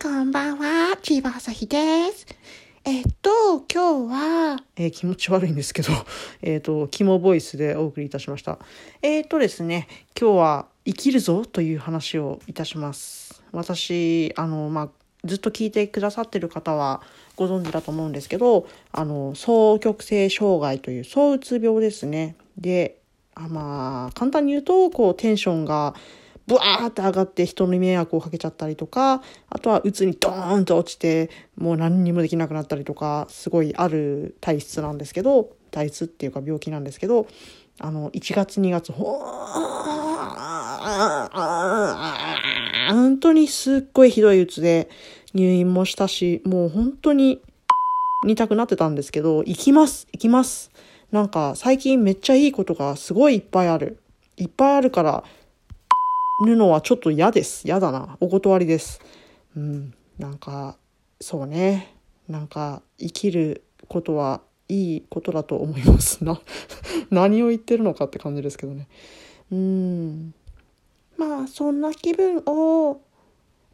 こんばんは千葉朝日です。えっと、今日は、えー気持ち悪いんですけど、えっ、と、肝ボイスでお送りいたしました。えっ、とですね、今日は生きるぞという話をいたします。私、あの、まあ、ずっと聞いてくださってる方はご存知だと思うんですけど、あの、双極性障害という躁うつ病ですね。で、あまあ、簡単に言うと、こう、テンションが、ブワーって上がって人に迷惑をかけちゃったりとか、あとは鬱にドーンと落ちて、もう何にもできなくなったりとか、すごいある体質なんですけど、体質っていうか病気なんですけど、あの、1月2月、ほー本当にすっごいひどい鬱で入院もしたし、もう本当に似たくなってたんですけど、行きます行きますなんか最近めっちゃいいことがすごいいっぱいある。いっぱいあるから、ぬのはちょっと嫌です。嫌だな。お断りです。うん。なんか、そうね。なんか、生きることはいいことだと思います。な、何を言ってるのかって感じですけどね。うん。まあ、そんな気分を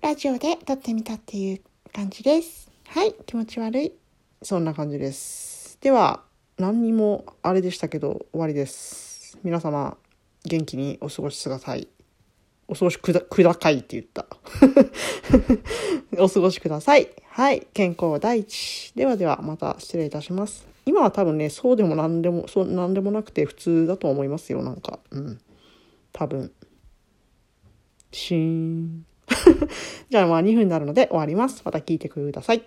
ラジオで撮ってみたっていう感じです。はい、気持ち悪い。そんな感じです。では、何にもあれでしたけど、終わりです。皆様、元気にお過ごしください。お過ごしくだ、くだかいって言った。お過ごしください。はい。健康第一。ではでは、また失礼いたします。今は多分ね、そうでも何でも、そう、何でもなくて普通だと思いますよ、なんか。うん。多分。シーン。じゃあまあ2分になるので終わります。また聞いてください。